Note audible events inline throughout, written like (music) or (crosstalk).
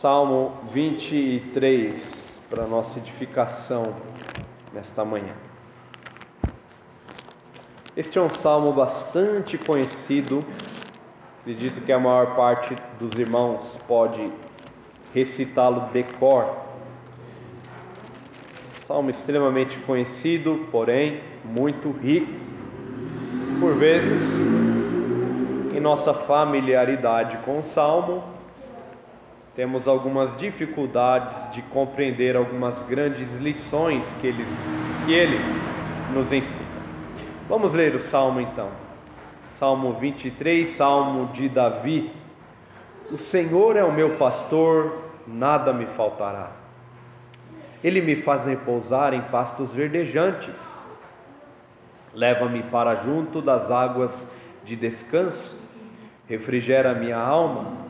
Salmo 23 para nossa edificação nesta manhã. Este é um salmo bastante conhecido, acredito que a maior parte dos irmãos pode recitá-lo de cor. Salmo extremamente conhecido, porém muito rico. Por vezes, em nossa familiaridade com o salmo, temos algumas dificuldades de compreender algumas grandes lições que ele, que ele nos ensina. Vamos ler o salmo então. Salmo 23, salmo de Davi. O Senhor é o meu pastor, nada me faltará. Ele me faz repousar em pastos verdejantes. Leva-me para junto das águas de descanso. Refrigera minha alma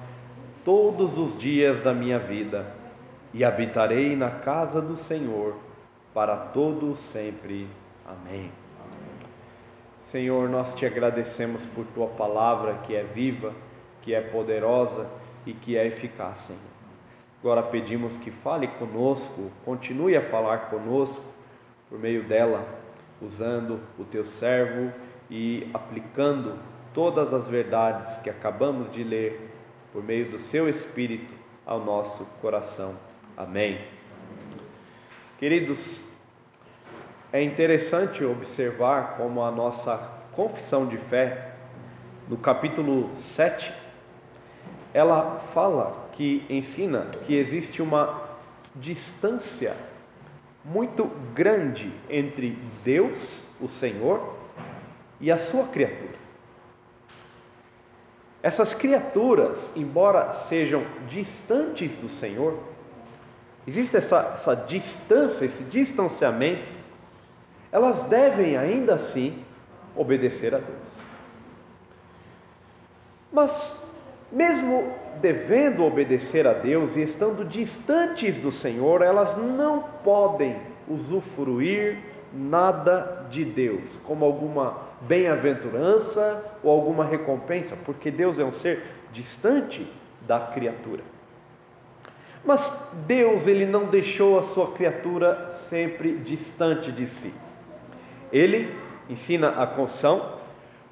todos os dias da minha vida e habitarei na casa do Senhor para todo sempre. Amém. Senhor, nós te agradecemos por tua palavra que é viva, que é poderosa e que é eficaz, Senhor. Agora pedimos que fale conosco, continue a falar conosco por meio dela, usando o teu servo e aplicando todas as verdades que acabamos de ler por meio do seu Espírito ao nosso coração. Amém. Queridos, é interessante observar como a nossa confissão de fé, no capítulo 7, ela fala que ensina que existe uma distância muito grande entre Deus, o Senhor, e a sua criatura. Essas criaturas, embora sejam distantes do Senhor, existe essa, essa distância, esse distanciamento, elas devem ainda assim obedecer a Deus. Mas, mesmo devendo obedecer a Deus e estando distantes do Senhor, elas não podem usufruir nada de Deus, como alguma bem-aventurança ou alguma recompensa, porque Deus é um ser distante da criatura. Mas Deus ele não deixou a sua criatura sempre distante de si. Ele ensina a confissão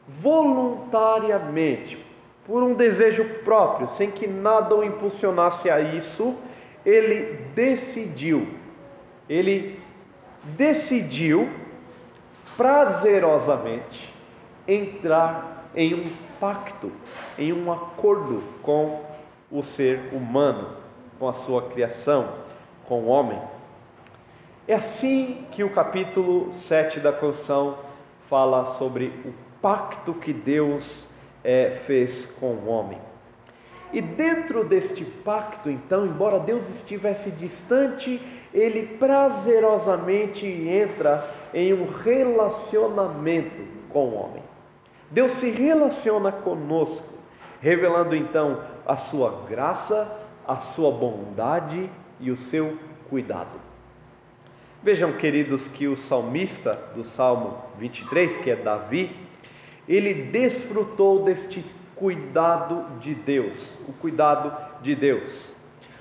voluntariamente, por um desejo próprio, sem que nada o impulsionasse a isso, ele decidiu, ele decidiu prazerosamente entrar em um pacto, em um acordo com o ser humano, com a sua criação, com o homem. É assim que o capítulo 7 da canção fala sobre o pacto que Deus é, fez com o homem. E dentro deste pacto, então, embora Deus estivesse distante, ele prazerosamente entra em um relacionamento com o homem. Deus se relaciona conosco, revelando então a sua graça, a sua bondade e o seu cuidado. Vejam, queridos, que o salmista do Salmo 23, que é Davi, ele desfrutou deste cuidado de Deus, o cuidado de Deus,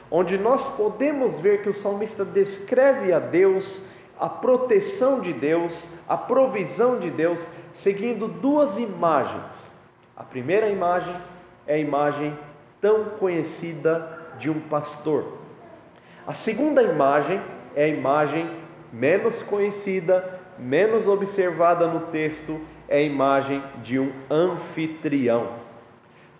onde nós podemos ver que o salmista descreve a Deus, a proteção de Deus, a provisão de Deus, seguindo duas imagens. A primeira imagem é a imagem tão conhecida de um pastor. A segunda imagem é a imagem menos conhecida, menos observada no texto, é a imagem de um anfitrião.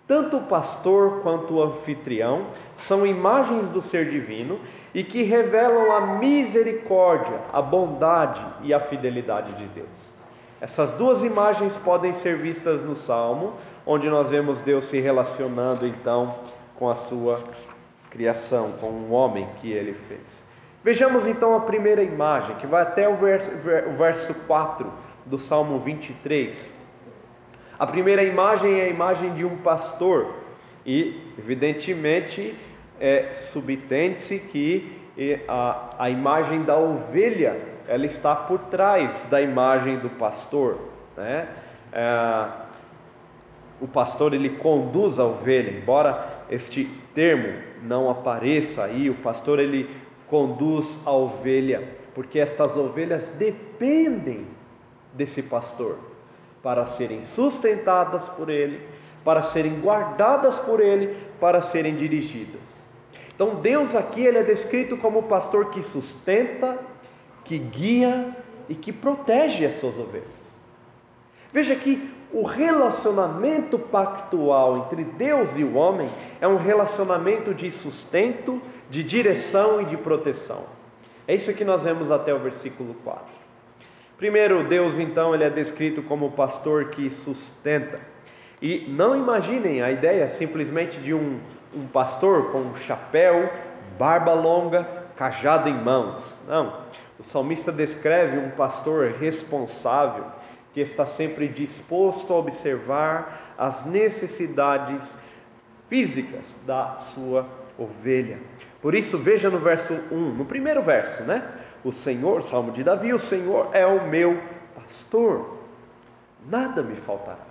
Tanto o pastor quanto o anfitrião são imagens do ser divino e que revelam a misericórdia, a bondade e a fidelidade de Deus. Essas duas imagens podem ser vistas no Salmo, onde nós vemos Deus se relacionando então com a sua criação, com o homem que ele fez. Vejamos então a primeira imagem, que vai até o verso, o verso 4 do Salmo 23. A primeira imagem é a imagem de um pastor, e evidentemente é, subtende-se que a, a imagem da ovelha ela está por trás da imagem do pastor. Né? É, o pastor ele conduz a ovelha, embora este termo não apareça aí, o pastor ele conduz a ovelha, porque estas ovelhas dependem desse pastor para serem sustentadas por ele, para serem guardadas por ele, para serem dirigidas. Então Deus aqui ele é descrito como o pastor que sustenta, que guia e que protege as suas ovelhas. Veja que o relacionamento pactual entre Deus e o homem é um relacionamento de sustento, de direção e de proteção. É isso que nós vemos até o versículo 4. Primeiro, Deus então ele é descrito como o pastor que sustenta. E não imaginem a ideia simplesmente de um, um pastor com chapéu, barba longa, cajado em mãos. Não. O salmista descreve um pastor responsável que está sempre disposto a observar as necessidades físicas da sua ovelha. Por isso, veja no verso 1, no primeiro verso, né? O Senhor, Salmo de Davi, o Senhor é o meu pastor, nada me faltará.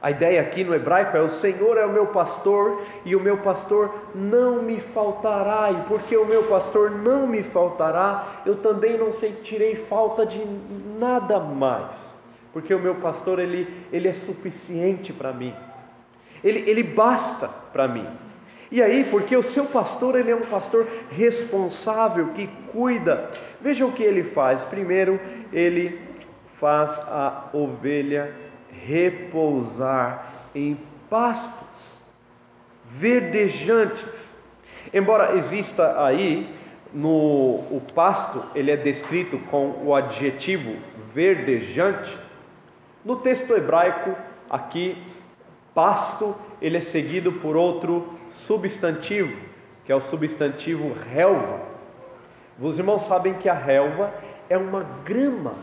A ideia aqui no hebraico é: o Senhor é o meu pastor e o meu pastor não me faltará, e porque o meu pastor não me faltará, eu também não sentirei falta de nada mais, porque o meu pastor ele, ele é suficiente para mim, ele, ele basta para mim. E aí, porque o seu pastor ele é um pastor responsável que cuida, veja o que ele faz: primeiro, ele faz a ovelha repousar em pastos verdejantes. Embora exista aí no o pasto, ele é descrito com o adjetivo verdejante. No texto hebraico, aqui pasto, ele é seguido por outro substantivo, que é o substantivo relva. Os irmãos sabem que a relva é uma grama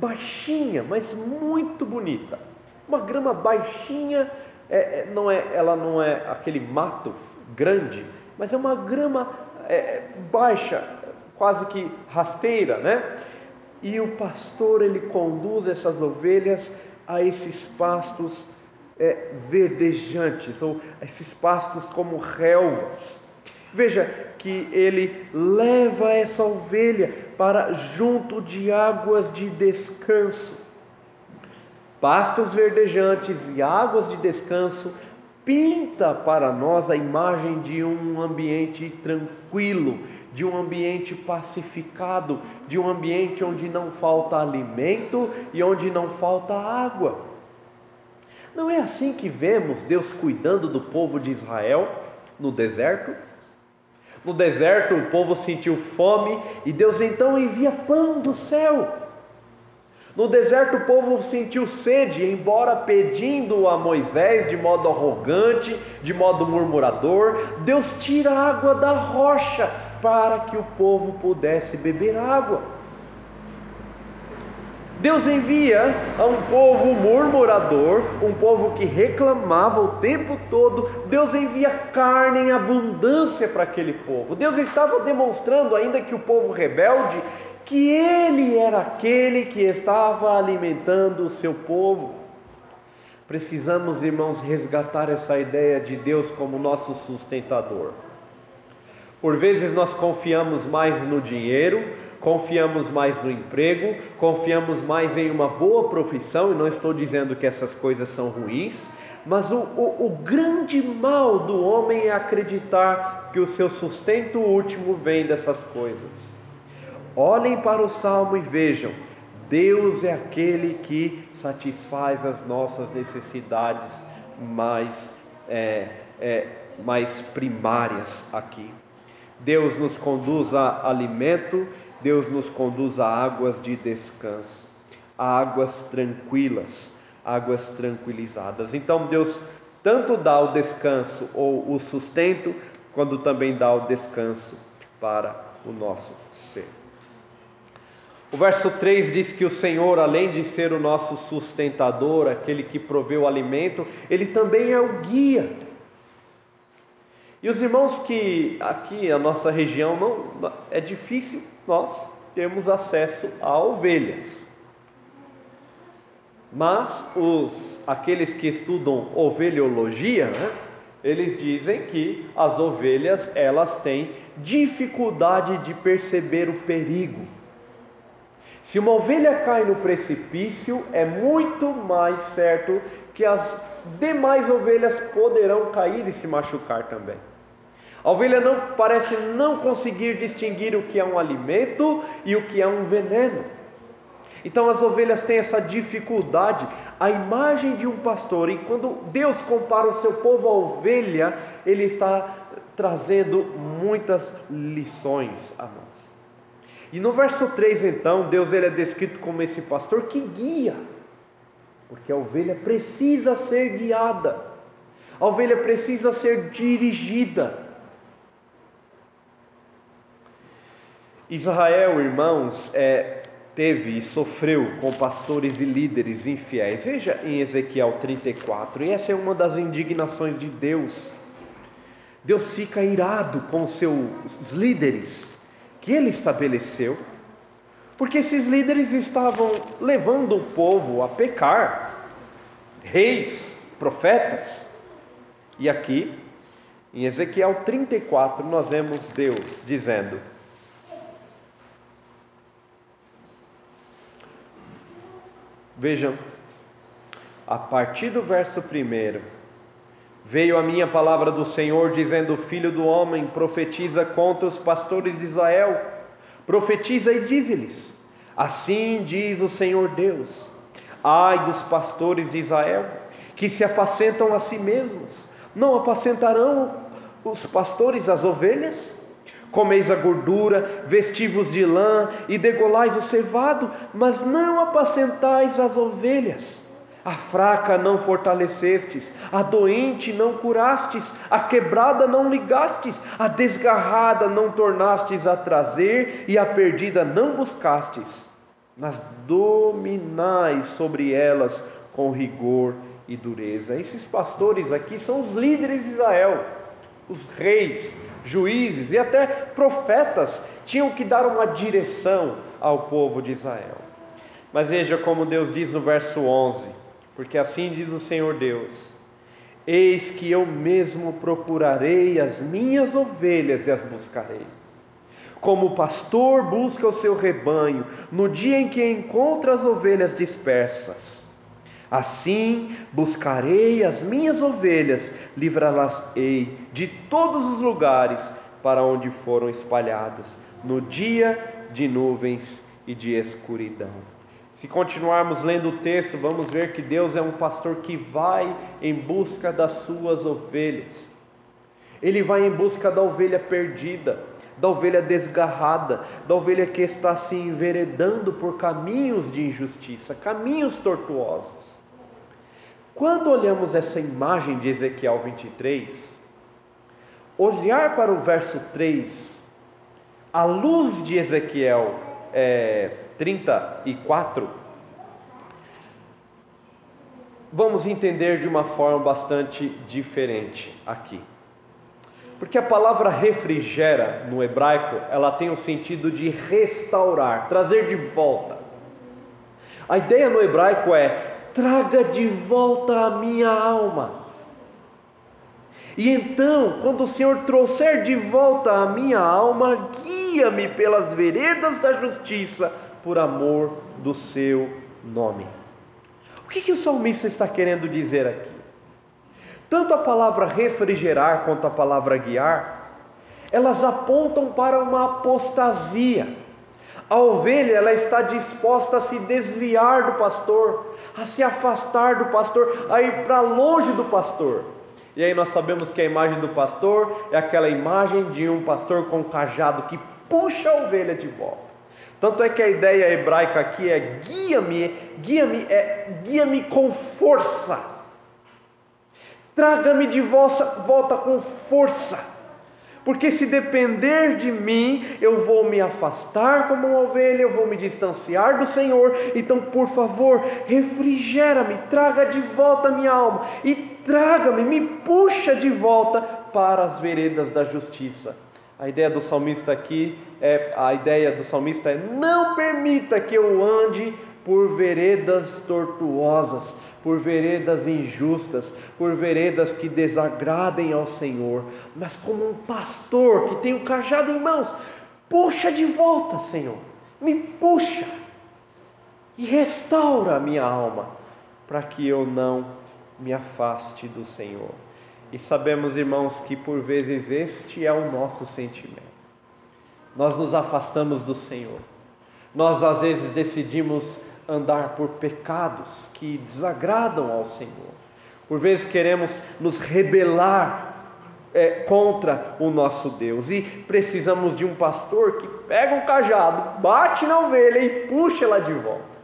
baixinha, mas muito bonita. Uma grama baixinha, é, é, não é, ela não é aquele mato grande, mas é uma grama é, baixa, quase que rasteira, né? E o pastor ele conduz essas ovelhas a esses pastos é, verdejantes, ou esses pastos como relvas. Veja que ele leva essa ovelha para junto de águas de descanso pastos verdejantes e águas de descanso, pinta para nós a imagem de um ambiente tranquilo, de um ambiente pacificado, de um ambiente onde não falta alimento e onde não falta água. Não é assim que vemos Deus cuidando do povo de Israel no deserto? No deserto o povo sentiu fome e Deus então envia pão do céu. No deserto o povo sentiu sede, embora pedindo a Moisés de modo arrogante, de modo murmurador, Deus tira água da rocha para que o povo pudesse beber água. Deus envia a um povo murmurador, um povo que reclamava o tempo todo, Deus envia carne em abundância para aquele povo. Deus estava demonstrando, ainda que o povo rebelde, que Ele era aquele que estava alimentando o seu povo. Precisamos, irmãos, resgatar essa ideia de Deus como nosso sustentador. Por vezes nós confiamos mais no dinheiro, confiamos mais no emprego, confiamos mais em uma boa profissão, e não estou dizendo que essas coisas são ruins, mas o, o, o grande mal do homem é acreditar que o seu sustento último vem dessas coisas. Olhem para o salmo e vejam: Deus é aquele que satisfaz as nossas necessidades mais, é, é, mais primárias aqui. Deus nos conduz a alimento, Deus nos conduz a águas de descanso, a águas tranquilas, águas tranquilizadas. Então Deus tanto dá o descanso ou o sustento, quando também dá o descanso para o nosso ser. O verso 3 diz que o Senhor, além de ser o nosso sustentador, aquele que provê o alimento, ele também é o guia. E os irmãos que aqui a nossa região não é difícil nós termos acesso a ovelhas. Mas os aqueles que estudam ovelhologia, né, eles dizem que as ovelhas elas têm dificuldade de perceber o perigo. Se uma ovelha cai no precipício, é muito mais certo que as demais ovelhas poderão cair e se machucar também. A ovelha não parece não conseguir distinguir o que é um alimento e o que é um veneno. Então as ovelhas têm essa dificuldade. A imagem de um pastor, e quando Deus compara o seu povo à ovelha, ele está trazendo muitas lições a nós. E no verso 3, então, Deus ele é descrito como esse pastor que guia, porque a ovelha precisa ser guiada, a ovelha precisa ser dirigida. Israel, irmãos, é, teve e sofreu com pastores e líderes infiéis. Veja em Ezequiel 34, e essa é uma das indignações de Deus. Deus fica irado com seus líderes que ele estabeleceu, porque esses líderes estavam levando o povo a pecar, reis, profetas. E aqui, em Ezequiel 34, nós vemos Deus dizendo: Vejam, a partir do verso 1, veio a minha palavra do Senhor, dizendo: Filho do homem, profetiza contra os pastores de Israel, profetiza e dize-lhes: Assim diz o Senhor Deus: Ai dos pastores de Israel, que se apacentam a si mesmos, não apacentarão os pastores as ovelhas? Comeis a gordura, vestivos de lã e degolais o cevado, mas não apacentais as ovelhas. A fraca não fortalecestes, a doente não curastes, a quebrada não ligastes, a desgarrada não tornastes a trazer e a perdida não buscastes, mas dominais sobre elas com rigor e dureza. Esses pastores aqui são os líderes de Israel, os reis, juízes e até profetas tinham que dar uma direção ao povo de Israel. Mas veja como Deus diz no verso 11: Porque assim diz o Senhor Deus: Eis que eu mesmo procurarei as minhas ovelhas e as buscarei. Como o pastor busca o seu rebanho no dia em que encontra as ovelhas dispersas, Assim buscarei as minhas ovelhas, livrá-las-ei de todos os lugares para onde foram espalhadas, no dia de nuvens e de escuridão. Se continuarmos lendo o texto, vamos ver que Deus é um pastor que vai em busca das suas ovelhas. Ele vai em busca da ovelha perdida, da ovelha desgarrada, da ovelha que está se enveredando por caminhos de injustiça, caminhos tortuosos. Quando olhamos essa imagem de Ezequiel 23, olhar para o verso 3, à luz de Ezequiel é, 34, vamos entender de uma forma bastante diferente aqui. Porque a palavra refrigera no hebraico, ela tem o sentido de restaurar, trazer de volta. A ideia no hebraico é traga de volta a minha alma. E então, quando o Senhor trouxer de volta a minha alma, guia-me pelas veredas da justiça, por amor do seu nome. O que, que o salmista está querendo dizer aqui? Tanto a palavra refrigerar quanto a palavra guiar, elas apontam para uma apostasia a ovelha ela está disposta a se desviar do pastor, a se afastar do pastor, a ir para longe do pastor. E aí nós sabemos que a imagem do pastor é aquela imagem de um pastor com cajado que puxa a ovelha de volta. Tanto é que a ideia hebraica aqui é guia-me, guia-me é guia-me com força. Traga-me de volta, volta com força. Porque se depender de mim, eu vou me afastar como uma ovelha, eu vou me distanciar do Senhor. Então, por favor, refrigera-me, traga de volta a minha alma e traga-me, me puxa de volta para as veredas da justiça. A ideia do salmista aqui é a ideia do salmista é não permita que eu ande por veredas tortuosas, por veredas injustas, por veredas que desagradem ao Senhor, mas como um pastor que tem o cajado em mãos, puxa de volta, Senhor, me puxa e restaura a minha alma, para que eu não me afaste do Senhor. E sabemos, irmãos, que por vezes este é o nosso sentimento. Nós nos afastamos do Senhor. Nós às vezes decidimos andar por pecados que desagradam ao Senhor. Por vezes queremos nos rebelar é, contra o nosso Deus e precisamos de um pastor que pega um cajado, bate na ovelha e puxa ela de volta.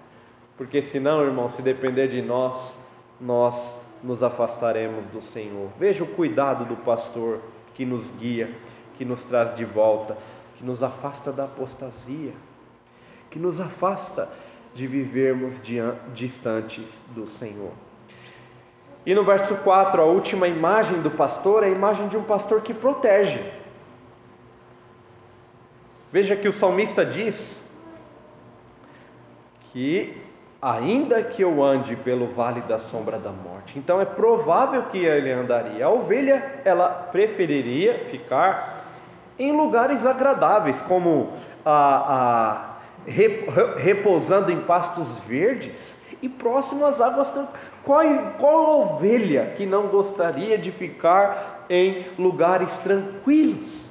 Porque senão, irmão, se depender de nós, nós nos afastaremos do Senhor. Veja o cuidado do pastor que nos guia, que nos traz de volta, que nos afasta da apostasia, que nos afasta de vivermos distantes do Senhor. E no verso 4, a última imagem do pastor é a imagem de um pastor que protege. Veja que o salmista diz que ainda que eu ande pelo vale da sombra da morte. Então é provável que ele andaria. A ovelha, ela preferiria ficar em lugares agradáveis, como a, a repousando em pastos verdes e próximo às águas qual, qual ovelha que não gostaria de ficar em lugares tranquilos?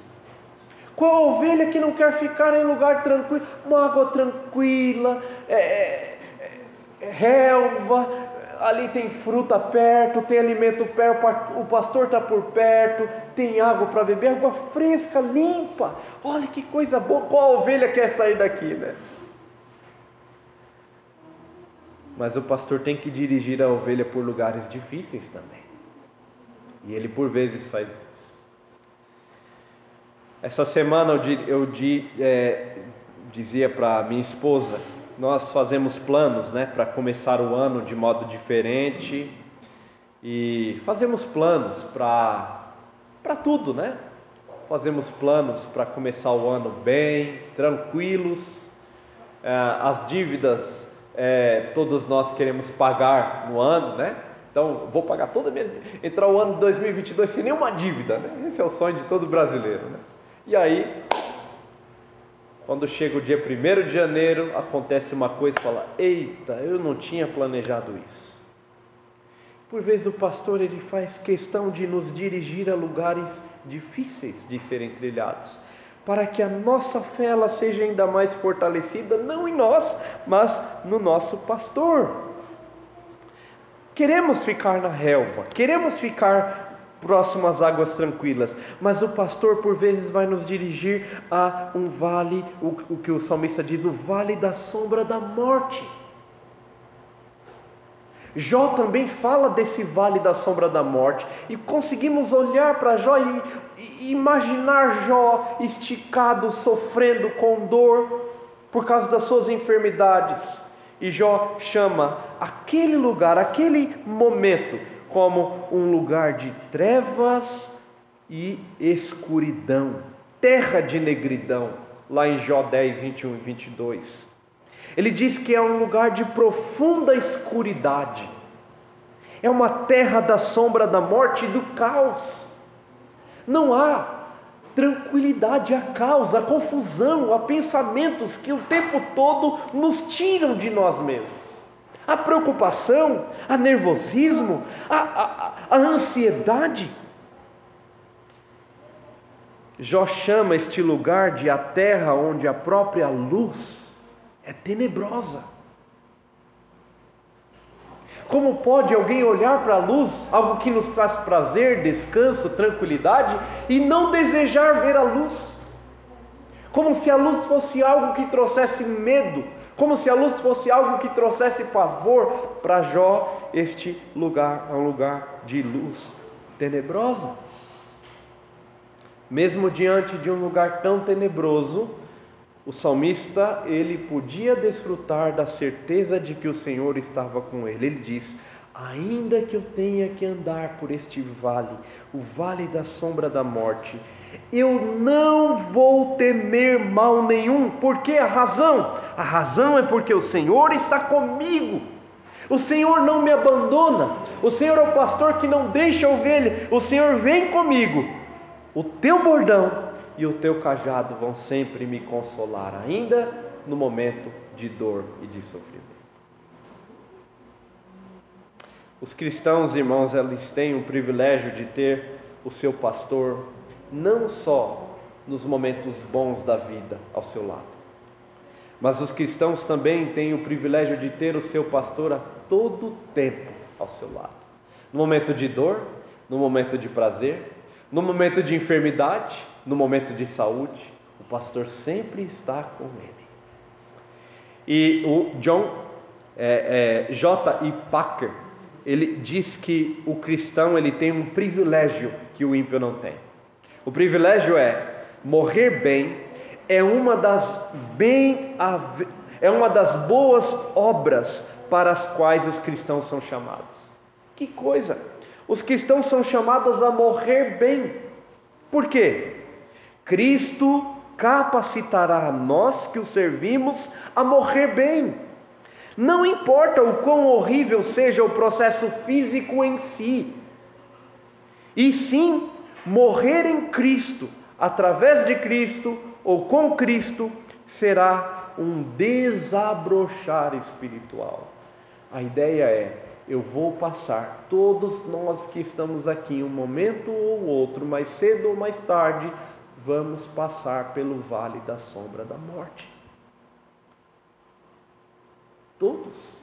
Qual ovelha que não quer ficar em lugar tranquilo, uma água tranquila, é, é, é, relva, ali tem fruta perto, tem alimento perto, o pastor está por perto, tem água para beber, água fresca, limpa. Olha que coisa boa, qual ovelha quer sair daqui, né? Mas o pastor tem que dirigir a ovelha por lugares difíceis também. E ele por vezes faz isso. Essa semana eu, eu é, dizia para minha esposa nós fazemos planos, né, para começar o ano de modo diferente e fazemos planos para tudo, né? Fazemos planos para começar o ano bem, tranquilos. É, as dívidas é, todos nós queremos pagar no ano, né? Então, vou pagar toda a minha. Entrar o ano de 2022 sem nenhuma dívida, né? Esse é o sonho de todo brasileiro, né? E aí, quando chega o dia 1 de janeiro, acontece uma coisa e fala: Eita, eu não tinha planejado isso. Por vezes o pastor ele faz questão de nos dirigir a lugares difíceis de serem trilhados, para que a nossa fé ela seja ainda mais fortalecida, não em nós, mas no nosso pastor. Queremos ficar na relva, queremos ficar próximo às águas tranquilas, mas o pastor por vezes vai nos dirigir a um vale, o, que o salmista diz, o vale da sombra da morte. Jó também fala desse vale da sombra da morte, e conseguimos olhar para Jó e, e imaginar Jó esticado, sofrendo com dor por causa das suas enfermidades. E Jó chama aquele lugar, aquele momento, como um lugar de trevas e escuridão, terra de negridão, lá em Jó 10, 21 e 22. Ele diz que é um lugar de profunda escuridade, é uma terra da sombra da morte e do caos. Não há tranquilidade, há caos, há confusão, há pensamentos que o tempo todo nos tiram de nós mesmos a preocupação, a nervosismo, a, a, a ansiedade. Jó chama este lugar de a terra onde a própria luz é tenebrosa. Como pode alguém olhar para a luz, algo que nos traz prazer, descanso, tranquilidade, e não desejar ver a luz? Como se a luz fosse algo que trouxesse medo, como se a luz fosse algo que trouxesse pavor para Jó, este lugar é um lugar de luz tenebrosa. Mesmo diante de um lugar tão tenebroso, o salmista, ele podia desfrutar da certeza de que o Senhor estava com ele. Ele diz: Ainda que eu tenha que andar por este vale, o vale da sombra da morte, eu não vou temer mal nenhum. Por que a razão? A razão é porque o Senhor está comigo. O Senhor não me abandona. O Senhor é o pastor que não deixa a ovelha. O Senhor vem comigo. O teu bordão e o teu cajado vão sempre me consolar, ainda no momento de dor e de sofrimento. Os cristãos, irmãos, eles têm o privilégio de ter o seu pastor não só nos momentos bons da vida ao seu lado, mas os cristãos também têm o privilégio de ter o seu pastor a todo tempo ao seu lado. No momento de dor, no momento de prazer, no momento de enfermidade, no momento de saúde, o pastor sempre está com ele. E o John é, é, J. E. Packer ele diz que o cristão ele tem um privilégio que o ímpio não tem. O privilégio é morrer bem, é uma das bem é uma das boas obras para as quais os cristãos são chamados. Que coisa! Os cristãos são chamados a morrer bem. Por quê? Cristo capacitará nós que o servimos a morrer bem. Não importa o quão horrível seja o processo físico em si, e sim morrer em Cristo, através de Cristo ou com Cristo, será um desabrochar espiritual. A ideia é: eu vou passar, todos nós que estamos aqui, um momento ou outro, mais cedo ou mais tarde, vamos passar pelo vale da sombra da morte. Todos.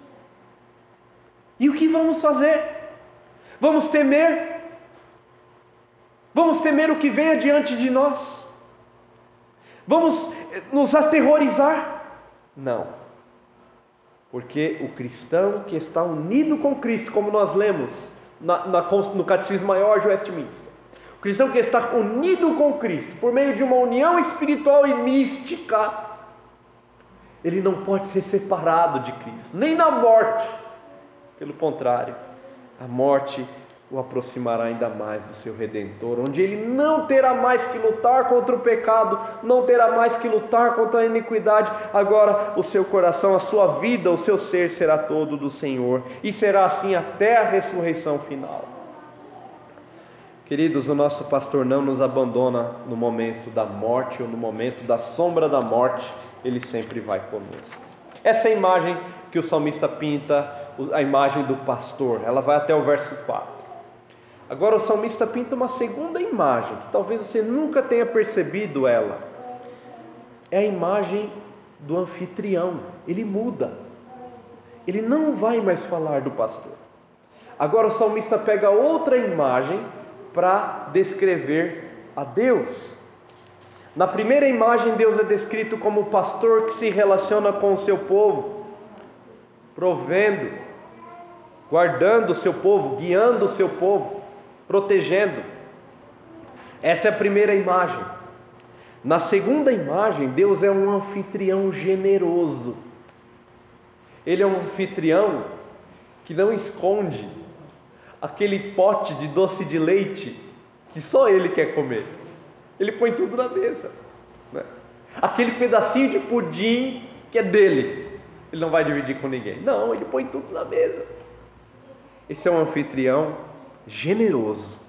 E o que vamos fazer? Vamos temer? Vamos temer o que vem adiante de nós? Vamos nos aterrorizar? Não. Porque o cristão que está unido com Cristo, como nós lemos na, na, no Catecismo Maior de Westminster, o cristão que está unido com Cristo, por meio de uma união espiritual e mística, ele não pode ser separado de Cristo, nem na morte. Pelo contrário, a morte o aproximará ainda mais do seu redentor, onde ele não terá mais que lutar contra o pecado, não terá mais que lutar contra a iniquidade. Agora, o seu coração, a sua vida, o seu ser será todo do Senhor, e será assim até a ressurreição final. Queridos, o nosso pastor não nos abandona no momento da morte ou no momento da sombra da morte, ele sempre vai conosco. Essa é a imagem que o salmista pinta, a imagem do pastor, ela vai até o verso 4. Agora o salmista pinta uma segunda imagem, que talvez você nunca tenha percebido ela. É a imagem do anfitrião. Ele muda. Ele não vai mais falar do pastor. Agora o salmista pega outra imagem para descrever a Deus. Na primeira imagem, Deus é descrito como o pastor que se relaciona com o seu povo, provendo, guardando o seu povo, guiando o seu povo protegendo. Essa é a primeira imagem. Na segunda imagem, Deus é um anfitrião generoso. Ele é um anfitrião que não esconde aquele pote de doce de leite que só ele quer comer. Ele põe tudo na mesa. Né? Aquele pedacinho de pudim que é dele, ele não vai dividir com ninguém. Não, ele põe tudo na mesa. Esse é um anfitrião generoso.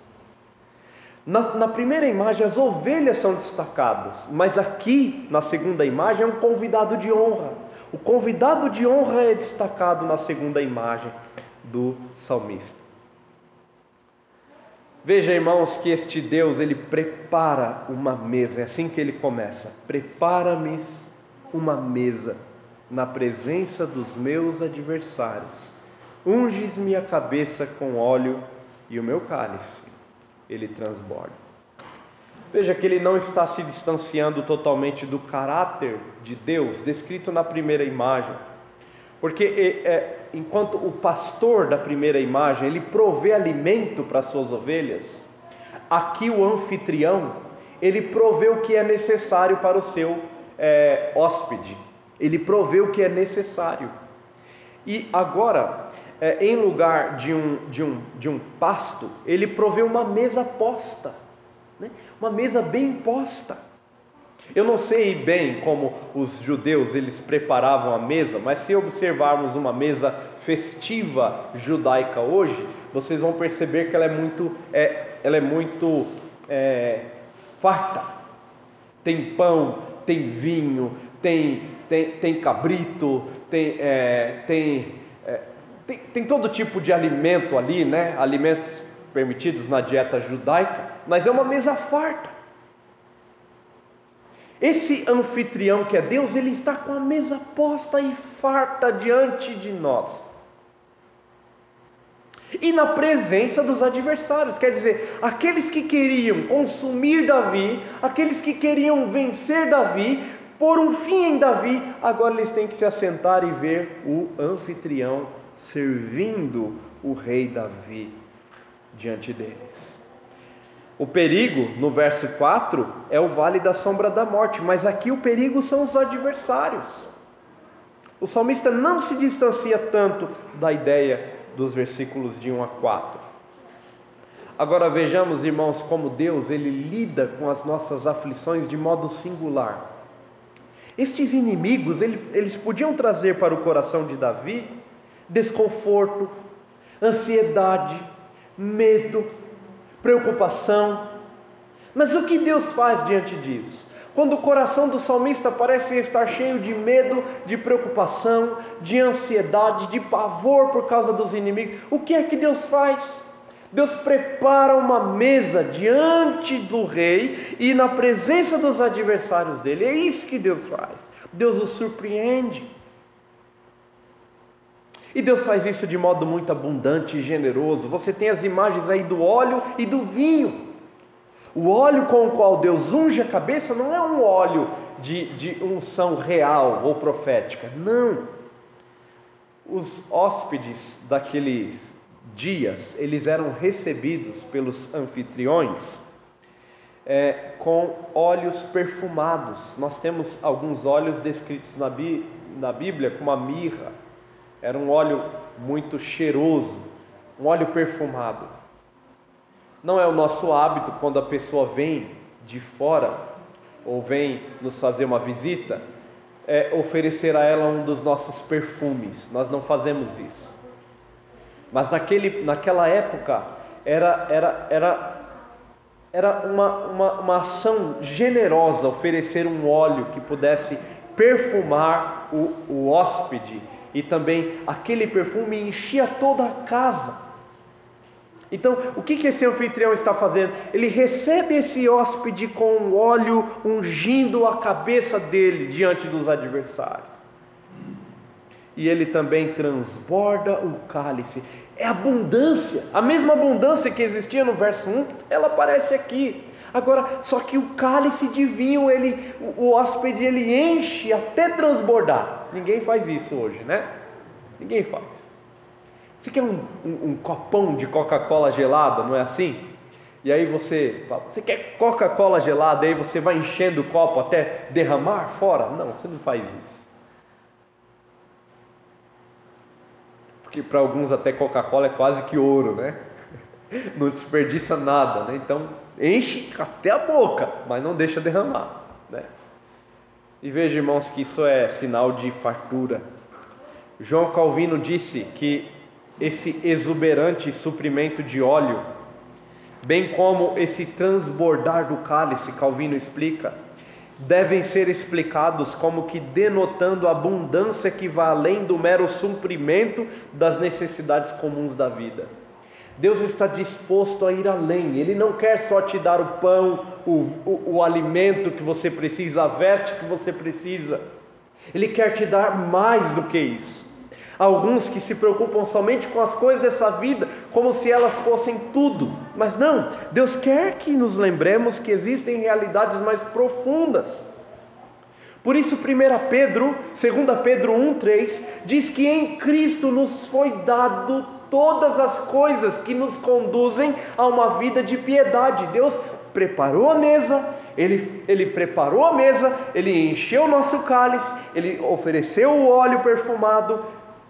Na, na, primeira imagem, as ovelhas são destacadas, mas aqui, na segunda imagem, é um convidado de honra. O convidado de honra é destacado na segunda imagem do salmista. Veja, irmãos, que este Deus, ele prepara uma mesa, é assim que ele começa: Prepara-me uma mesa na presença dos meus adversários, unges-me a cabeça com óleo e o meu cálice ele transborda. Veja que ele não está se distanciando totalmente do caráter de Deus descrito na primeira imagem, porque é, é, enquanto o pastor da primeira imagem ele provê alimento para suas ovelhas, aqui o anfitrião ele provê o que é necessário para o seu é, hóspede, ele provê o que é necessário. E agora, é, em lugar de um, de, um, de um pasto, ele provê uma mesa posta, né? uma mesa bem posta. Eu não sei bem como os judeus eles preparavam a mesa, mas se observarmos uma mesa festiva judaica hoje, vocês vão perceber que ela é muito, é, ela é muito é, farta. Tem pão, tem vinho, tem, tem, tem cabrito, tem, é, tem, é, tem, tem todo tipo de alimento ali, né? Alimentos permitidos na dieta judaica, mas é uma mesa farta. Esse anfitrião que é Deus, ele está com a mesa posta e farta diante de nós. E na presença dos adversários, quer dizer, aqueles que queriam consumir Davi, aqueles que queriam vencer Davi, pôr um fim em Davi, agora eles têm que se assentar e ver o anfitrião servindo o rei Davi diante deles. O perigo, no verso 4, é o vale da sombra da morte, mas aqui o perigo são os adversários. O salmista não se distancia tanto da ideia dos versículos de 1 a 4. Agora vejamos, irmãos, como Deus ele lida com as nossas aflições de modo singular. Estes inimigos, eles podiam trazer para o coração de Davi desconforto, ansiedade, medo, preocupação. Mas o que Deus faz diante disso? Quando o coração do salmista parece estar cheio de medo, de preocupação, de ansiedade, de pavor por causa dos inimigos, o que é que Deus faz? Deus prepara uma mesa diante do rei e na presença dos adversários dele. É isso que Deus faz. Deus o surpreende. E Deus faz isso de modo muito abundante e generoso. Você tem as imagens aí do óleo e do vinho. O óleo com o qual Deus unge a cabeça não é um óleo de, de unção real ou profética. Não. Os hóspedes daqueles dias, eles eram recebidos pelos anfitriões é, com óleos perfumados. Nós temos alguns óleos descritos na, Bí na Bíblia, como a mirra, era um óleo muito cheiroso, um óleo perfumado. Não é o nosso hábito quando a pessoa vem de fora ou vem nos fazer uma visita, é oferecer a ela um dos nossos perfumes. Nós não fazemos isso. Mas naquele, naquela época era, era, era, era uma, uma, uma ação generosa oferecer um óleo que pudesse perfumar o, o hóspede e também aquele perfume enchia toda a casa. Então, o que, que esse anfitrião está fazendo? Ele recebe esse hóspede com óleo ungindo a cabeça dele diante dos adversários. E ele também transborda o cálice. É abundância, a mesma abundância que existia no verso 1, ela aparece aqui. Agora, só que o cálice de vinho, ele, o hóspede, ele enche até transbordar. Ninguém faz isso hoje, né? Ninguém faz. Você quer um, um, um copão de Coca-Cola gelada, não é assim? E aí você fala, você quer Coca-Cola gelada, aí você vai enchendo o copo até derramar fora? Não, você não faz isso. Porque para alguns até Coca-Cola é quase que ouro, né? (laughs) Não desperdiça nada, né? Então enche até a boca, mas não deixa derramar, né? E veja, irmãos, que isso é sinal de fartura. João Calvino disse que esse exuberante suprimento de óleo, bem como esse transbordar do cálice, Calvino explica, devem ser explicados como que denotando abundância que vai além do mero suprimento das necessidades comuns da vida. Deus está disposto a ir além, Ele não quer só te dar o pão, o, o, o alimento que você precisa, a veste que você precisa, Ele quer te dar mais do que isso. Alguns que se preocupam somente com as coisas dessa vida, como se elas fossem tudo. Mas não, Deus quer que nos lembremos que existem realidades mais profundas. Por isso, 1 Pedro, 2 Pedro 1,3 diz que em Cristo nos foi dado todas as coisas que nos conduzem a uma vida de piedade. Deus preparou a mesa, ele, ele preparou a mesa, ele encheu o nosso cálice, ele ofereceu o óleo perfumado,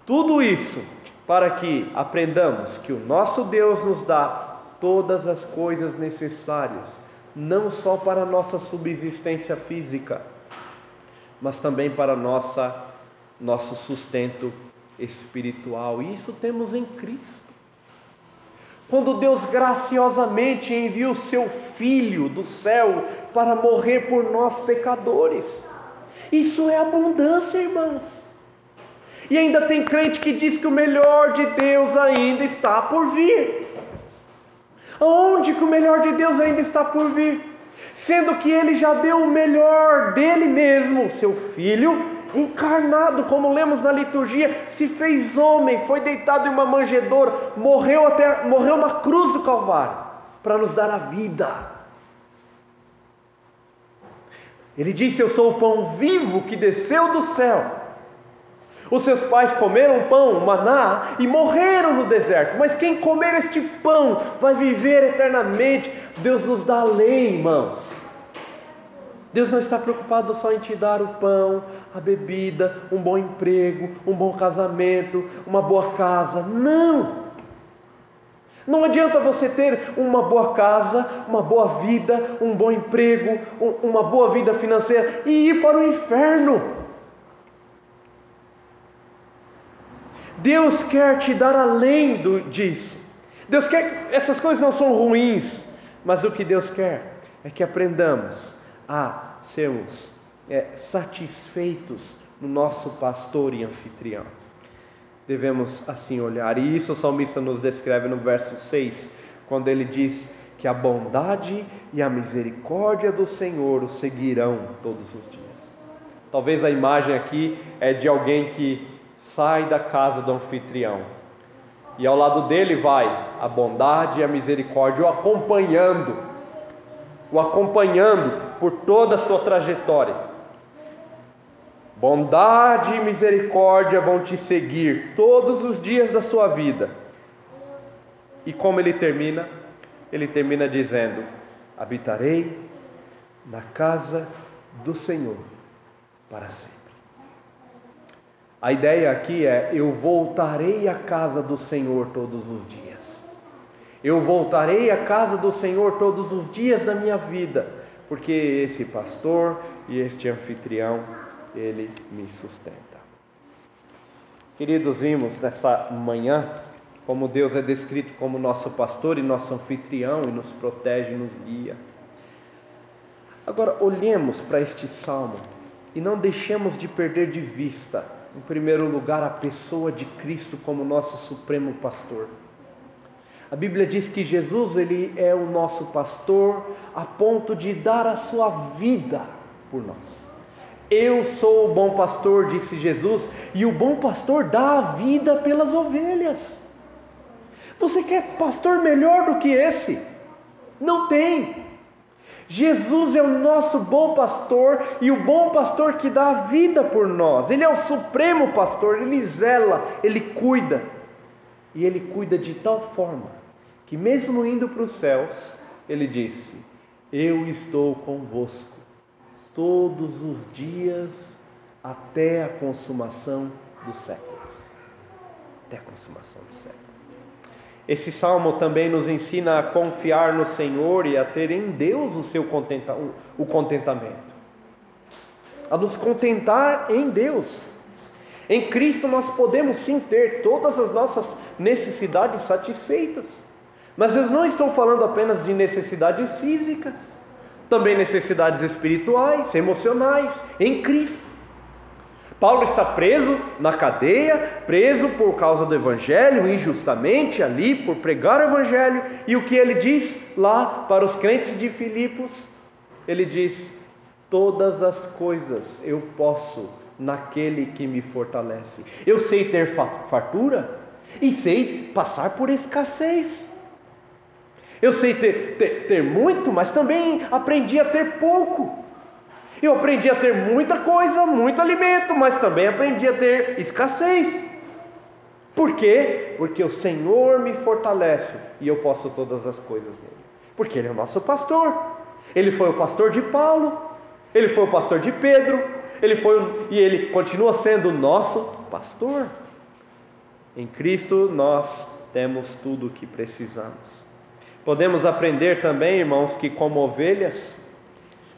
tudo isso para que aprendamos que o nosso Deus nos dá todas as coisas necessárias, não só para a nossa subsistência física, mas também para nossa nosso sustento espiritual. E isso temos em Cristo. Quando Deus graciosamente envia o seu filho do céu para morrer por nós pecadores. Isso é abundância, irmãos. E ainda tem crente que diz que o melhor de Deus ainda está por vir. Aonde que o melhor de Deus ainda está por vir? Sendo que ele já deu o melhor dele mesmo, seu filho, encarnado, como lemos na liturgia, se fez homem, foi deitado em uma manjedoura, morreu até morreu na cruz do Calvário para nos dar a vida. Ele disse: "Eu sou o pão vivo que desceu do céu". Os seus pais comeram pão, maná, e morreram no deserto. Mas quem comer este pão vai viver eternamente. Deus nos dá a lei, irmãos. Deus não está preocupado só em te dar o pão, a bebida, um bom emprego, um bom casamento, uma boa casa. Não! Não adianta você ter uma boa casa, uma boa vida, um bom emprego, uma boa vida financeira e ir para o inferno. Deus quer te dar além do, disso. Deus quer, essas coisas não são ruins, mas o que Deus quer é que aprendamos a sermos é, satisfeitos no nosso pastor e anfitrião. Devemos assim olhar, e isso o salmista nos descreve no verso 6, quando ele diz que a bondade e a misericórdia do Senhor o seguirão todos os dias. Talvez a imagem aqui é de alguém que sai da casa do anfitrião. E ao lado dele vai a bondade e a misericórdia, o acompanhando, o acompanhando por toda a sua trajetória. Bondade e misericórdia vão te seguir todos os dias da sua vida. E como ele termina? Ele termina dizendo: Habitarei na casa do Senhor para sempre. A ideia aqui é: eu voltarei à casa do Senhor todos os dias. Eu voltarei à casa do Senhor todos os dias da minha vida, porque esse pastor e este anfitrião, ele me sustenta. Queridos, vimos nesta manhã como Deus é descrito como nosso pastor e nosso anfitrião e nos protege e nos guia. Agora, olhemos para este salmo e não deixemos de perder de vista em primeiro lugar, a pessoa de Cristo como nosso supremo pastor. A Bíblia diz que Jesus ele é o nosso pastor a ponto de dar a sua vida por nós. Eu sou o bom pastor, disse Jesus, e o bom pastor dá a vida pelas ovelhas. Você quer pastor melhor do que esse? Não tem. Jesus é o nosso bom pastor e o bom pastor que dá a vida por nós. Ele é o supremo pastor, ele zela, ele cuida. E ele cuida de tal forma que, mesmo indo para os céus, ele disse: Eu estou convosco todos os dias até a consumação dos séculos. Até a consumação dos séculos. Esse salmo também nos ensina a confiar no Senhor e a ter em Deus o seu contenta, o contentamento. A nos contentar em Deus. Em Cristo nós podemos sim ter todas as nossas necessidades satisfeitas. Mas eu não estou falando apenas de necessidades físicas, também necessidades espirituais, emocionais, em Cristo. Paulo está preso na cadeia, preso por causa do Evangelho, injustamente ali, por pregar o Evangelho, e o que ele diz lá para os crentes de Filipos? Ele diz: Todas as coisas eu posso naquele que me fortalece. Eu sei ter fartura e sei passar por escassez. Eu sei ter, ter, ter muito, mas também aprendi a ter pouco. Eu aprendi a ter muita coisa, muito alimento, mas também aprendi a ter escassez. Por quê? Porque o Senhor me fortalece e eu posso todas as coisas nele. Porque Ele é o nosso pastor. Ele foi o pastor de Paulo, ele foi o pastor de Pedro, ele foi e ele continua sendo o nosso pastor. Em Cristo nós temos tudo o que precisamos. Podemos aprender também, irmãos, que como ovelhas,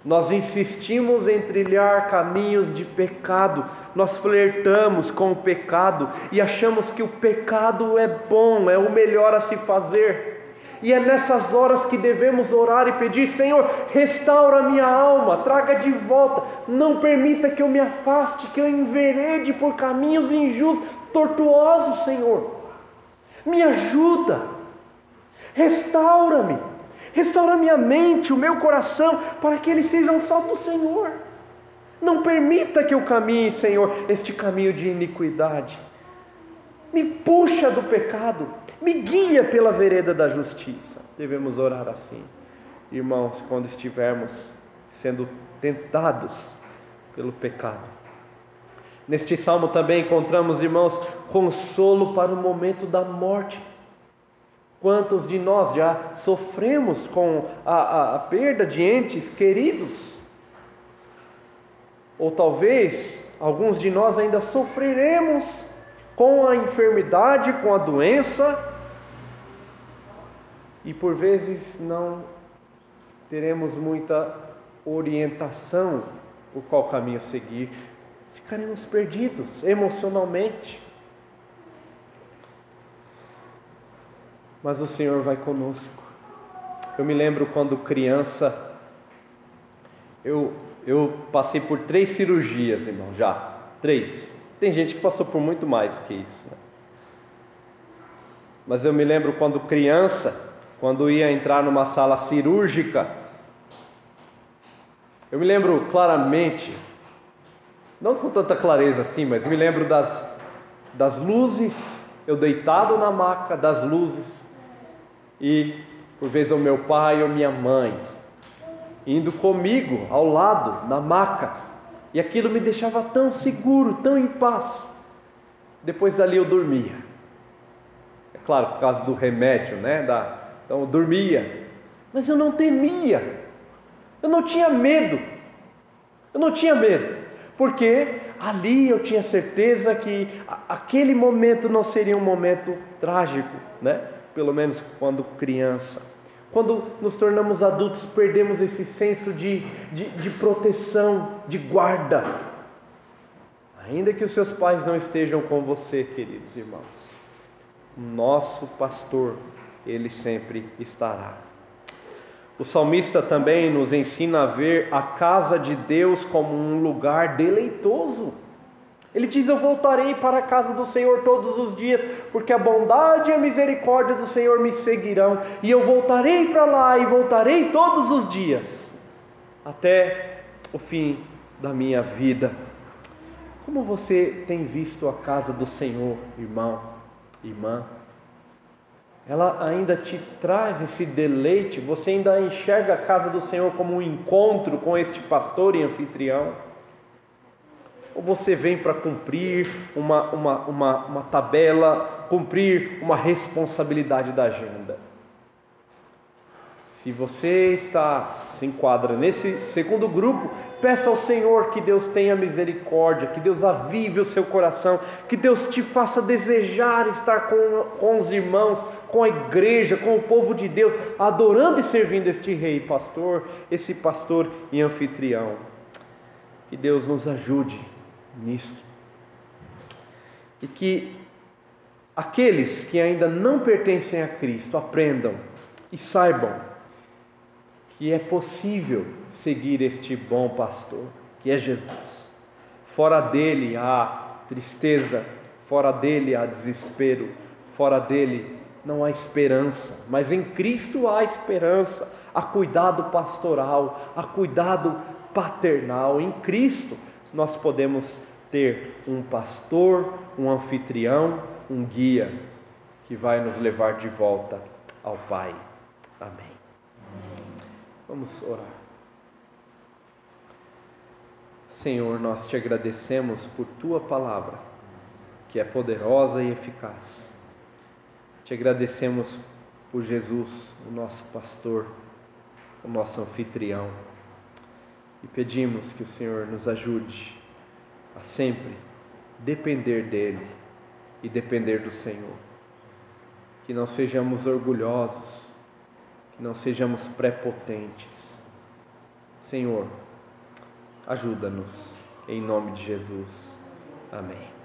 nós insistimos em trilhar caminhos de pecado, nós flertamos com o pecado e achamos que o pecado é bom, é o melhor a se fazer. E é nessas horas que devemos orar e pedir: Senhor, restaura minha alma, traga de volta, não permita que eu me afaste, que eu enverede por caminhos injustos, tortuosos, Senhor. Me ajuda, restaura-me. Restaura minha mente, o meu coração, para que eles sejam só do Senhor. Não permita que eu caminhe, Senhor, este caminho de iniquidade. Me puxa do pecado, me guia pela vereda da justiça. Devemos orar assim, irmãos, quando estivermos sendo tentados pelo pecado. Neste salmo também encontramos, irmãos, consolo para o momento da morte. Quantos de nós já sofremos com a, a, a perda de entes queridos? Ou talvez alguns de nós ainda sofreremos com a enfermidade, com a doença, e por vezes não teremos muita orientação por qual caminho seguir, ficaremos perdidos emocionalmente. Mas o Senhor vai conosco. Eu me lembro quando criança, eu, eu passei por três cirurgias, irmão, já, três. Tem gente que passou por muito mais do que isso. Né? Mas eu me lembro quando criança, quando ia entrar numa sala cirúrgica, eu me lembro claramente, não com tanta clareza assim, mas me lembro das, das luzes, eu deitado na maca, das luzes, e por vezes o meu pai ou minha mãe indo comigo ao lado na maca, e aquilo me deixava tão seguro, tão em paz. Depois dali eu dormia. É claro, por causa do remédio, né? Da... Então eu dormia, mas eu não temia, eu não tinha medo, eu não tinha medo, porque ali eu tinha certeza que aquele momento não seria um momento trágico, né? Pelo menos quando criança. Quando nos tornamos adultos, perdemos esse senso de, de, de proteção, de guarda. Ainda que os seus pais não estejam com você, queridos irmãos, nosso pastor, ele sempre estará. O salmista também nos ensina a ver a casa de Deus como um lugar deleitoso. Ele diz: Eu voltarei para a casa do Senhor todos os dias, porque a bondade e a misericórdia do Senhor me seguirão, e eu voltarei para lá e voltarei todos os dias, até o fim da minha vida. Como você tem visto a casa do Senhor, irmão, irmã? Ela ainda te traz esse deleite, você ainda enxerga a casa do Senhor como um encontro com este pastor e anfitrião? Ou você vem para cumprir uma, uma, uma, uma tabela, cumprir uma responsabilidade da agenda? Se você está se enquadra nesse segundo grupo, peça ao Senhor que Deus tenha misericórdia, que Deus avive o seu coração, que Deus te faça desejar estar com, com os irmãos, com a igreja, com o povo de Deus, adorando e servindo este rei, pastor, esse pastor e anfitrião. Que Deus nos ajude nisto. E que aqueles que ainda não pertencem a Cristo aprendam e saibam que é possível seguir este bom pastor, que é Jesus. Fora dele há tristeza, fora dele há desespero, fora dele não há esperança, mas em Cristo há esperança, há cuidado pastoral, há cuidado paternal. Em Cristo nós podemos ter um pastor, um anfitrião, um guia que vai nos levar de volta ao Pai. Amém. Vamos orar. Senhor, nós te agradecemos por tua palavra, que é poderosa e eficaz. Te agradecemos por Jesus, o nosso pastor, o nosso anfitrião. E pedimos que o Senhor nos ajude a sempre depender dele e depender do Senhor. Que não sejamos orgulhosos, que não sejamos prepotentes. Senhor, ajuda-nos, em nome de Jesus. Amém.